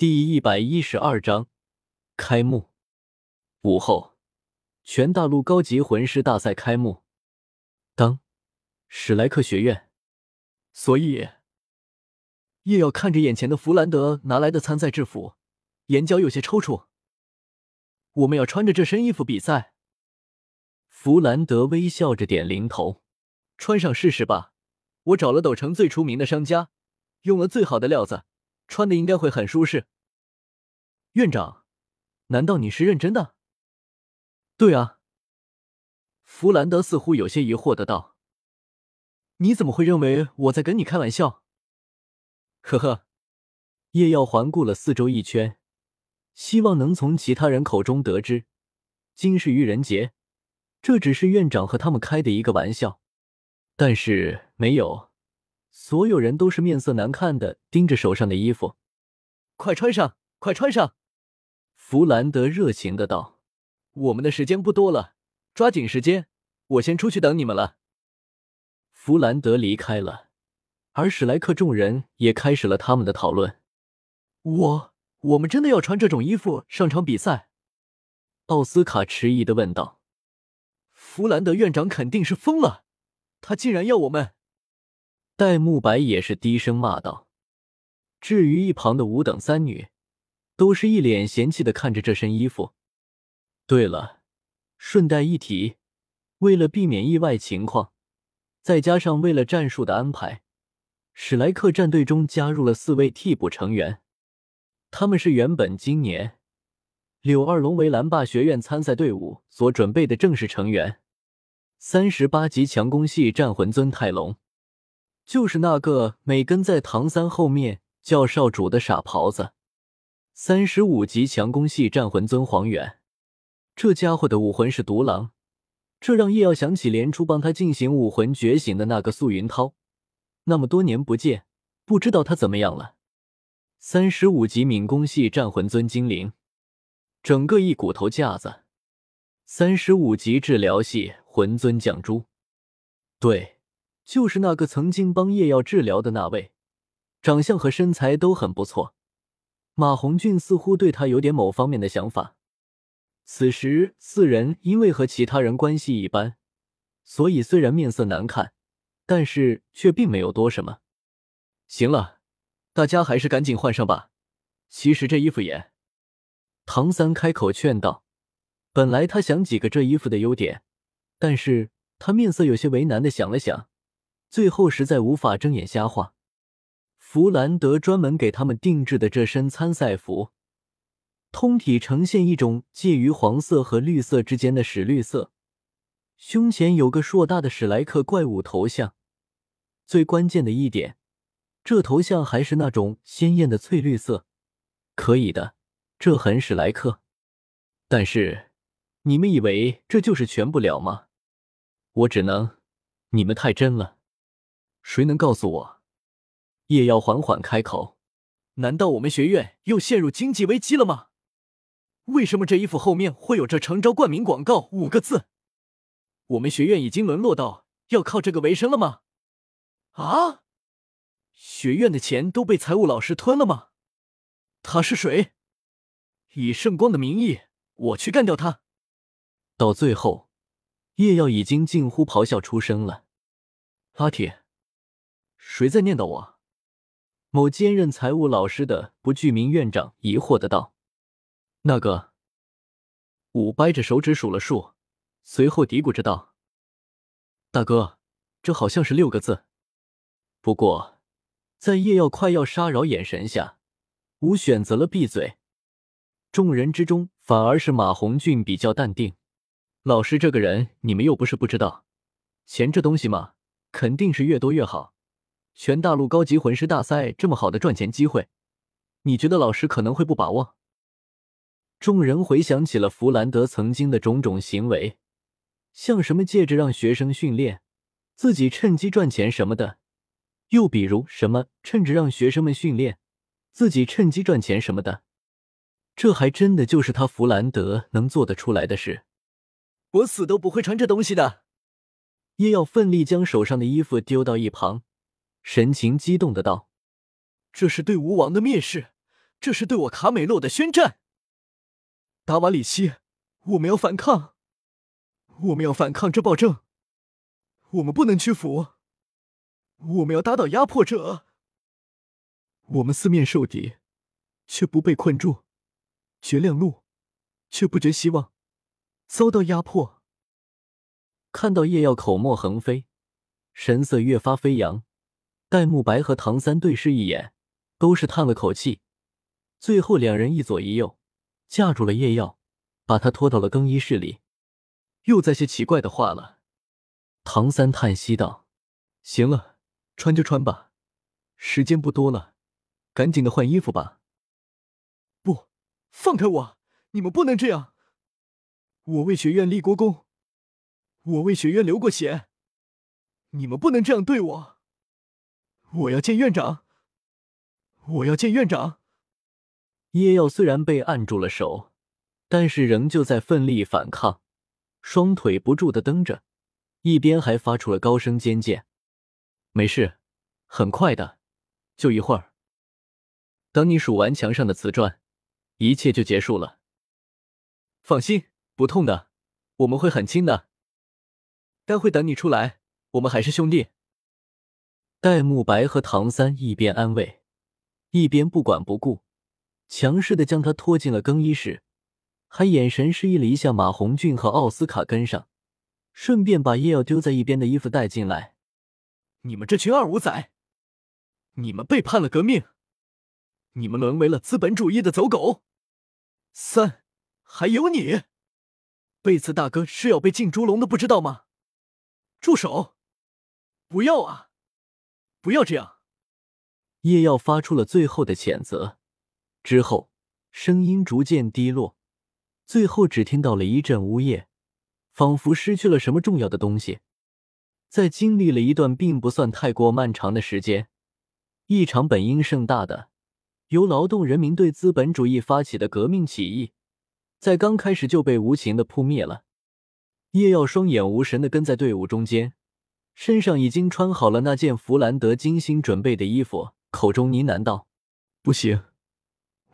第一百一十二章开幕。午后，全大陆高级魂师大赛开幕。当史莱克学院，所以叶耀看着眼前的弗兰德拿来的参赛制服，眼角有些抽搐。我们要穿着这身衣服比赛。弗兰德微笑着点零头，穿上试试吧。我找了斗城最出名的商家，用了最好的料子。穿的应该会很舒适。院长，难道你是认真的？对啊。弗兰德似乎有些疑惑的道：“你怎么会认为我在跟你开玩笑？”呵呵。叶耀环顾了四周一圈，希望能从其他人口中得知，今是愚人节，这只是院长和他们开的一个玩笑。但是没有。所有人都是面色难看的盯着手上的衣服，快穿上，快穿上！弗兰德热情的道：“我们的时间不多了，抓紧时间，我先出去等你们了。”弗兰德离开了，而史莱克众人也开始了他们的讨论。我，我们真的要穿这种衣服上场比赛？奥斯卡迟疑的问道。弗兰德院长肯定是疯了，他竟然要我们。戴沐白也是低声骂道。至于一旁的五等三女，都是一脸嫌弃的看着这身衣服。对了，顺带一提，为了避免意外情况，再加上为了战术的安排，史莱克战队中加入了四位替补成员。他们是原本今年柳二龙为蓝霸学院参赛队伍所准备的正式成员。三十八级强攻系战魂尊泰隆。就是那个每跟在唐三后面叫少主的傻狍子，三十五级强攻系战魂尊黄远，这家伙的武魂是独狼，这让叶耀想起年初帮他进行武魂觉醒的那个素云涛。那么多年不见，不知道他怎么样了。三十五级敏攻系战魂尊精灵，整个一骨头架子。三十五级治疗系魂尊绛珠，对。就是那个曾经帮叶耀治疗的那位，长相和身材都很不错。马红俊似乎对他有点某方面的想法。此时四人因为和其他人关系一般，所以虽然面色难看，但是却并没有多什么。行了，大家还是赶紧换上吧。其实这衣服也……唐三开口劝道。本来他想几个这衣服的优点，但是他面色有些为难的想了想。最后实在无法睁眼瞎话，弗兰德专门给他们定制的这身参赛服，通体呈现一种介于黄色和绿色之间的史绿色，胸前有个硕大的史莱克怪物头像。最关键的一点，这头像还是那种鲜艳的翠绿色。可以的，这很史莱克。但是，你们以为这就是全部了吗？我只能，你们太真了。谁能告诉我？叶耀缓缓开口：“难道我们学院又陷入经济危机了吗？为什么这衣服后面会有这‘诚招冠名广告’五个字？我们学院已经沦落到要靠这个为生了吗？啊！学院的钱都被财务老师吞了吗？他是谁？以圣光的名义，我去干掉他！”到最后，叶耀已经近乎咆哮出声了：“阿铁！”谁在念叨我？某兼任财务老师的不具名院长疑惑的道：“那个。”五掰着手指数了数，随后嘀咕着道：“大哥，这好像是六个字。”不过，在叶耀快要杀扰眼神下，五选择了闭嘴。众人之中，反而是马红俊比较淡定。老师这个人，你们又不是不知道，钱这东西嘛，肯定是越多越好。全大陆高级魂师大赛这么好的赚钱机会，你觉得老师可能会不把握？众人回想起了弗兰德曾经的种种行为，像什么借着让学生训练，自己趁机赚钱什么的；又比如什么趁着让学生们训练，自己趁机赚钱什么的。这还真的就是他弗兰德能做得出来的事。我死都不会穿这东西的。叶耀奋力将手上的衣服丢到一旁。神情激动的道：“这是对吴王的蔑视，这是对我卡美洛的宣战。达瓦里西，我们要反抗，我们要反抗这暴政，我们不能屈服，我们要打倒压迫者。我们四面受敌，却不被困住；绝亮路，却不觉希望；遭到压迫。看到叶耀口沫横飞，神色越发飞扬，戴沐白和唐三对视一眼，都是叹了口气。最后两人一左一右架住了叶耀，把他拖到了更衣室里。又在些奇怪的话了。唐三叹息道：“行了，穿就穿吧，时间不多了。”赶紧的换衣服吧！不，放开我！你们不能这样！我为学院立过功，我为学院流过血，你们不能这样对我！我要见院长！我要见院长！叶耀虽然被按住了手，但是仍旧在奋力反抗，双腿不住的蹬着，一边还发出了高声尖叫：“没事，很快的，就一会儿。”等你数完墙上的瓷砖，一切就结束了。放心，不痛的，我们会很轻的。待会等你出来，我们还是兄弟。戴沐白和唐三一边安慰，一边不管不顾，强势的将他拖进了更衣室，还眼神示意了一下马红俊和奥斯卡跟上，顺便把叶耀丢在一边的衣服带进来。你们这群二五仔，你们背叛了革命！你们沦为了资本主义的走狗。三，还有你，贝茨大哥是要被进猪笼的，不知道吗？住手！不要啊！不要这样！叶耀发出了最后的谴责，之后声音逐渐低落，最后只听到了一阵呜咽，仿佛失去了什么重要的东西。在经历了一段并不算太过漫长的时间，一场本应盛大的。由劳动人民对资本主义发起的革命起义，在刚开始就被无情的扑灭了。叶耀双眼无神的跟在队伍中间，身上已经穿好了那件弗兰德精心准备的衣服，口中呢喃道：“不行，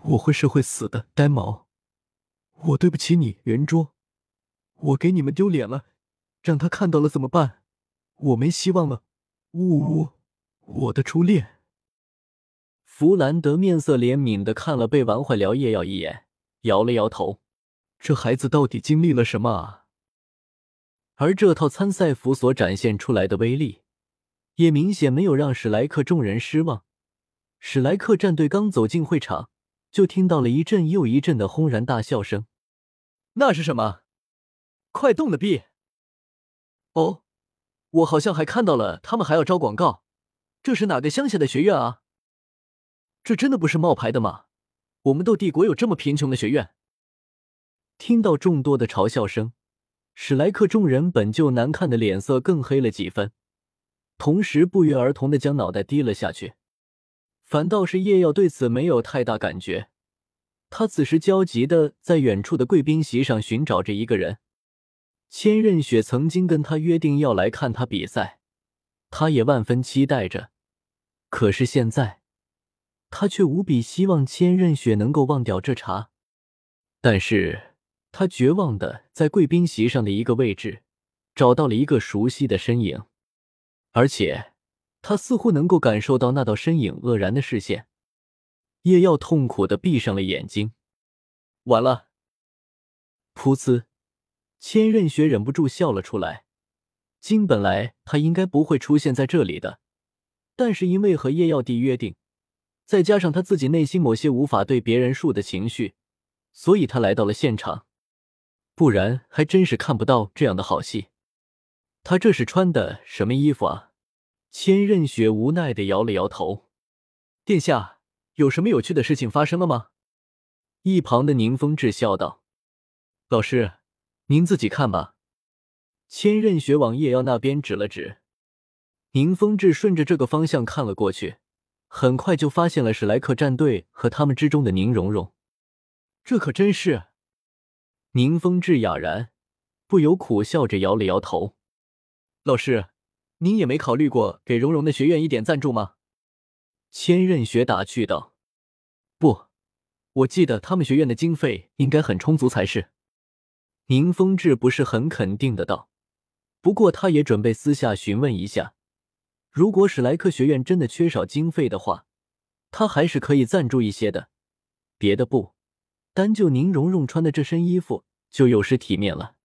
我会是会死的，呆毛，我对不起你，圆桌，我给你们丢脸了，让他看到了怎么办？我没希望了，呜呜，我的初恋。”弗兰德面色怜悯的看了被玩坏了叶耀一眼，摇了摇头：“这孩子到底经历了什么啊？”而这套参赛服所展现出来的威力，也明显没有让史莱克众人失望。史莱克战队刚走进会场，就听到了一阵又一阵的轰然大笑声。那是什么？快动的币！哦，我好像还看到了，他们还要招广告。这是哪个乡下的学院啊？这真的不是冒牌的吗？我们斗帝国有这么贫穷的学院？听到众多的嘲笑声，史莱克众人本就难看的脸色更黑了几分，同时不约而同的将脑袋低了下去。反倒是叶耀对此没有太大感觉，他此时焦急的在远处的贵宾席上寻找着一个人。千仞雪曾经跟他约定要来看他比赛，他也万分期待着，可是现在。他却无比希望千仞雪能够忘掉这茬，但是他绝望的在贵宾席上的一个位置找到了一个熟悉的身影，而且他似乎能够感受到那道身影愕然的视线。叶耀痛苦的闭上了眼睛，完了！噗呲，千仞雪忍不住笑了出来。今本来他应该不会出现在这里的，但是因为和叶耀帝约定。再加上他自己内心某些无法对别人述的情绪，所以他来到了现场，不然还真是看不到这样的好戏。他这是穿的什么衣服啊？千仞雪无奈的摇了摇头。殿下，有什么有趣的事情发生了吗？一旁的宁风致笑道：“老师，您自己看吧。”千仞雪往叶耀那边指了指，宁风致顺着这个方向看了过去。很快就发现了史莱克战队和他们之中的宁荣荣，这可真是。宁风致哑然，不由苦笑着摇了摇头。老师，您也没考虑过给荣荣的学院一点赞助吗？千仞雪打趣道。不，我记得他们学院的经费应该很充足才是。宁风致不是很肯定的道，不过他也准备私下询问一下，如果史莱克学院真的缺少经费的话，他还是可以赞助一些的。别的不，单就宁荣荣穿的这身衣服就有失体面了。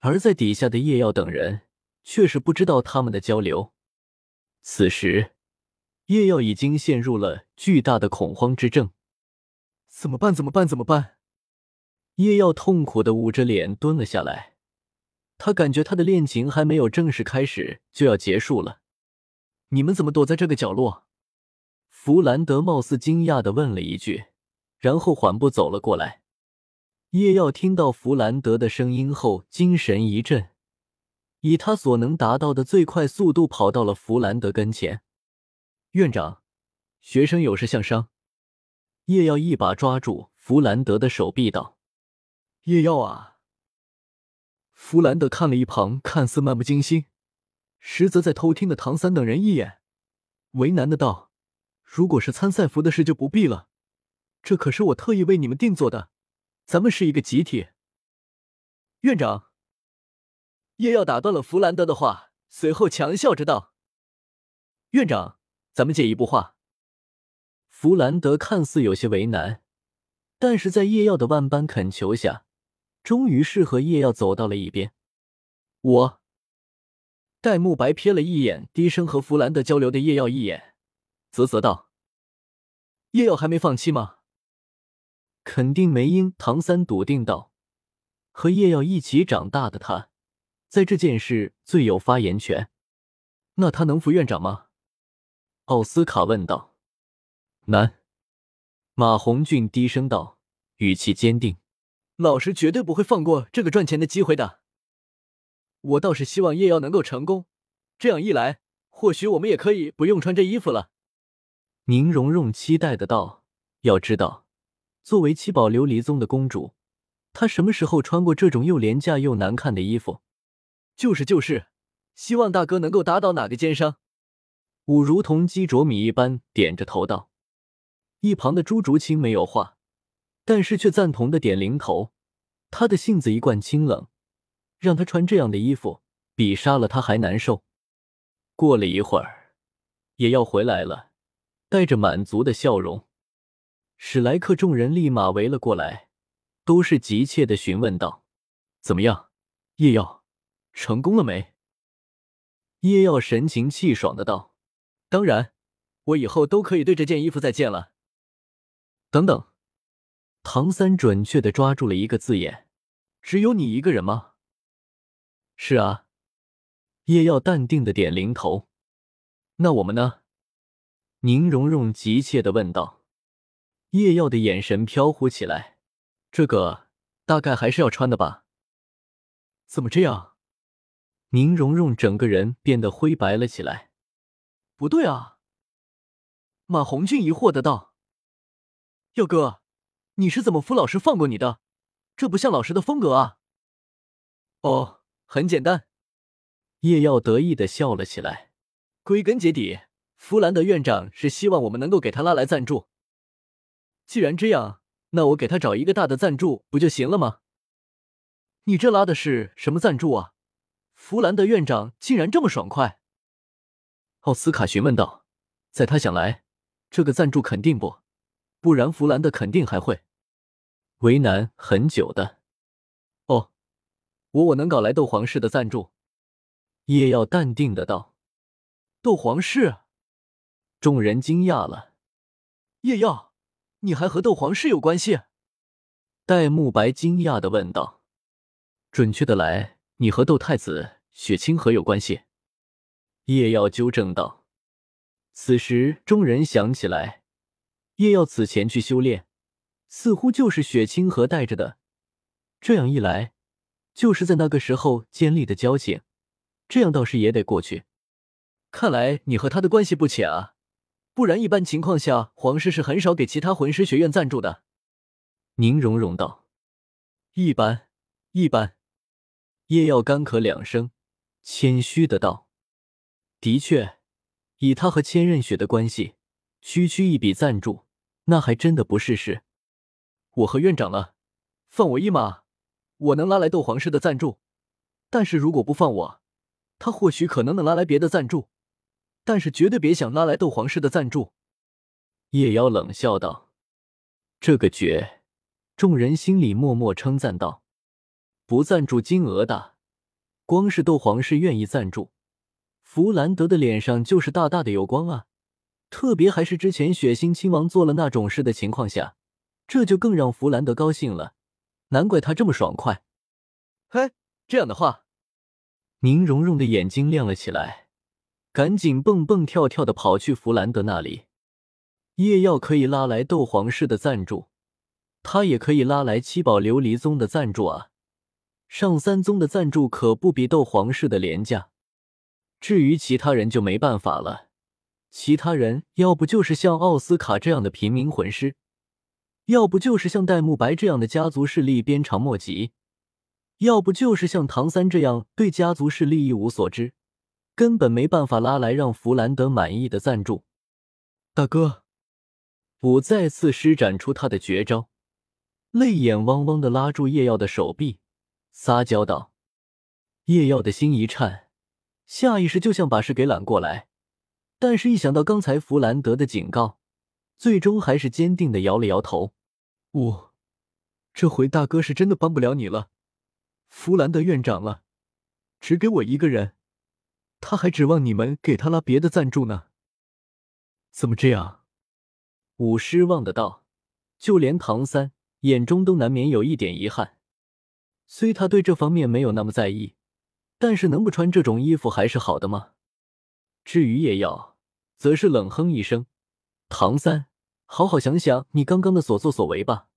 而在底下的叶耀等人却是不知道他们的交流。此时，叶耀已经陷入了巨大的恐慌之症。怎么办？怎么办？怎么办？叶耀痛苦的捂着脸蹲了下来。他感觉他的恋情还没有正式开始就要结束了。你们怎么躲在这个角落？弗兰德貌似惊讶的问了一句，然后缓步走了过来。叶耀听到弗兰德的声音后，精神一振，以他所能达到的最快速度跑到了弗兰德跟前。院长，学生有事相商。叶耀一把抓住弗兰德的手臂，道：“叶耀啊！”弗兰德看了一旁看似漫不经心，实则在偷听的唐三等人一眼，为难的道：“如果是参赛服的事就不必了，这可是我特意为你们定做的，咱们是一个集体。”院长，叶耀打断了弗兰德的话，随后强笑着道：“院长，咱们借一步话。”弗兰德看似有些为难，但是在叶耀的万般恳求下，终于是和叶耀走到了一边。我，戴沐白瞥了一眼低声和弗兰德交流的叶耀一眼，啧啧道：“叶耀还没放弃吗？”肯定没因。唐三笃定道：“和叶耀一起长大的他，在这件事最有发言权。那他能服院长吗？”奥斯卡问道。难，马红俊低声道，语气坚定：“老师绝对不会放过这个赚钱的机会的。我倒是希望叶耀能够成功，这样一来，或许我们也可以不用穿这衣服了。”宁荣荣期待的道：“要知道，作为七宝琉璃宗的公主，她什么时候穿过这种又廉价又难看的衣服？就是就是，希望大哥能够打倒哪个奸商。”武如同鸡啄米一般点着头道。一旁的朱竹清没有话，但是却赞同的点零头。他的性子一贯清冷，让他穿这样的衣服，比杀了他还难受。过了一会儿，也要回来了，带着满足的笑容。史莱克众人立马围了过来，都是急切的询问道：“怎么样，叶耀，成功了没？”叶耀神情气爽的道：“当然，我以后都可以对这件衣服再见了。”等等，唐三准确的抓住了一个字眼：“只有你一个人吗？”“是啊。”叶耀淡定的点零头。“那我们呢？”宁荣荣急切的问道。叶耀的眼神飘忽起来：“这个大概还是要穿的吧？”“怎么这样？”宁荣荣整个人变得灰白了起来。“不对啊！”马红俊疑惑的道。耀哥，你是怎么扶老师放过你的？这不像老师的风格啊！哦，很简单。叶耀得意的笑了起来。归根结底，弗兰德院长是希望我们能够给他拉来赞助。既然这样，那我给他找一个大的赞助不就行了吗？你这拉的是什么赞助啊？弗兰德院长竟然这么爽快！奥斯卡询问道。在他想来，这个赞助肯定不。不然，弗兰德肯定还会为难很久的。哦，我我能搞来斗皇室的赞助。叶耀淡定的道：“斗皇室？”众人惊讶了。叶耀，你还和斗皇室有关系？戴沐白惊讶的问道：“准确的来，你和斗太子雪清河有关系。”叶耀纠正道。此时，众人想起来。叶耀此前去修炼，似乎就是雪清河带着的。这样一来，就是在那个时候建立的交情，这样倒是也得过去。看来你和他的关系不浅啊，不然一般情况下，皇室是很少给其他魂师学院赞助的。宁荣荣道：“一般，一般。”叶耀干咳两声，谦虚的道：“的确，以他和千仞雪的关系。”区区一笔赞助，那还真的不是事。我和院长了，放我一马，我能拉来斗皇室的赞助。但是如果不放我，他或许可能能拉来别的赞助，但是绝对别想拉来斗皇室的赞助。”叶妖冷笑道：“这个绝。”众人心里默默称赞道：“不赞助金额大，光是斗皇室愿意赞助，弗兰德的脸上就是大大的有光啊！特别还是之前血腥亲王做了那种事的情况下，这就更让弗兰德高兴了。难怪他这么爽快。嘿，这样的话，宁荣荣的眼睛亮了起来，赶紧蹦蹦跳跳的跑去弗兰德那里。叶耀可以拉来斗皇室的赞助。他也可以拉来七宝琉璃宗的赞助啊，上三宗的赞助可不比斗皇室的廉价。至于其他人就没办法了，其他人要不就是像奥斯卡这样的平民魂师，要不就是像戴沐白这样的家族势力鞭长莫及，要不就是像唐三这样对家族势力一无所知，根本没办法拉来让弗兰德满意的赞助。大哥，我再次施展出他的绝招。泪眼汪汪的拉住叶耀的手臂，撒娇道：“叶耀的心一颤，下意识就想把事给揽过来，但是，一想到刚才弗兰德的警告，最终还是坚定的摇了摇头。我这回大哥是真的帮不了你了。弗兰德院长了，只给我一个人，他还指望你们给他拉别的赞助呢？怎么这样？”武失望的道：“就连唐三。”眼中都难免有一点遗憾，虽他对这方面没有那么在意，但是能不穿这种衣服还是好的吗？至于叶耀，则是冷哼一声：“唐三，好好想想你刚刚的所作所为吧。”